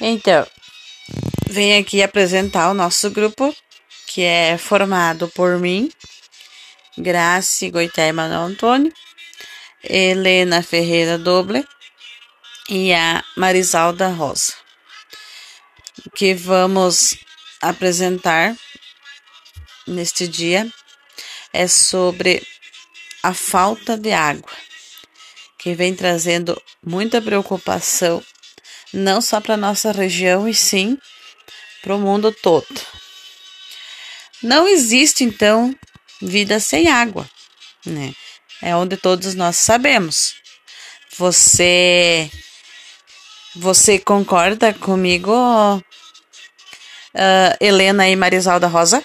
Então, venho aqui apresentar o nosso grupo, que é formado por mim, Grace Goité Manuel Antônio, Helena Ferreira Doble e a Marisalda Rosa, que vamos apresentar neste dia. É sobre a falta de água, que vem trazendo muita preocupação, não só para nossa região, e sim para o mundo todo. Não existe, então, vida sem água, né? É onde todos nós sabemos. Você você concorda comigo, uh, Helena e Marisalda Rosa?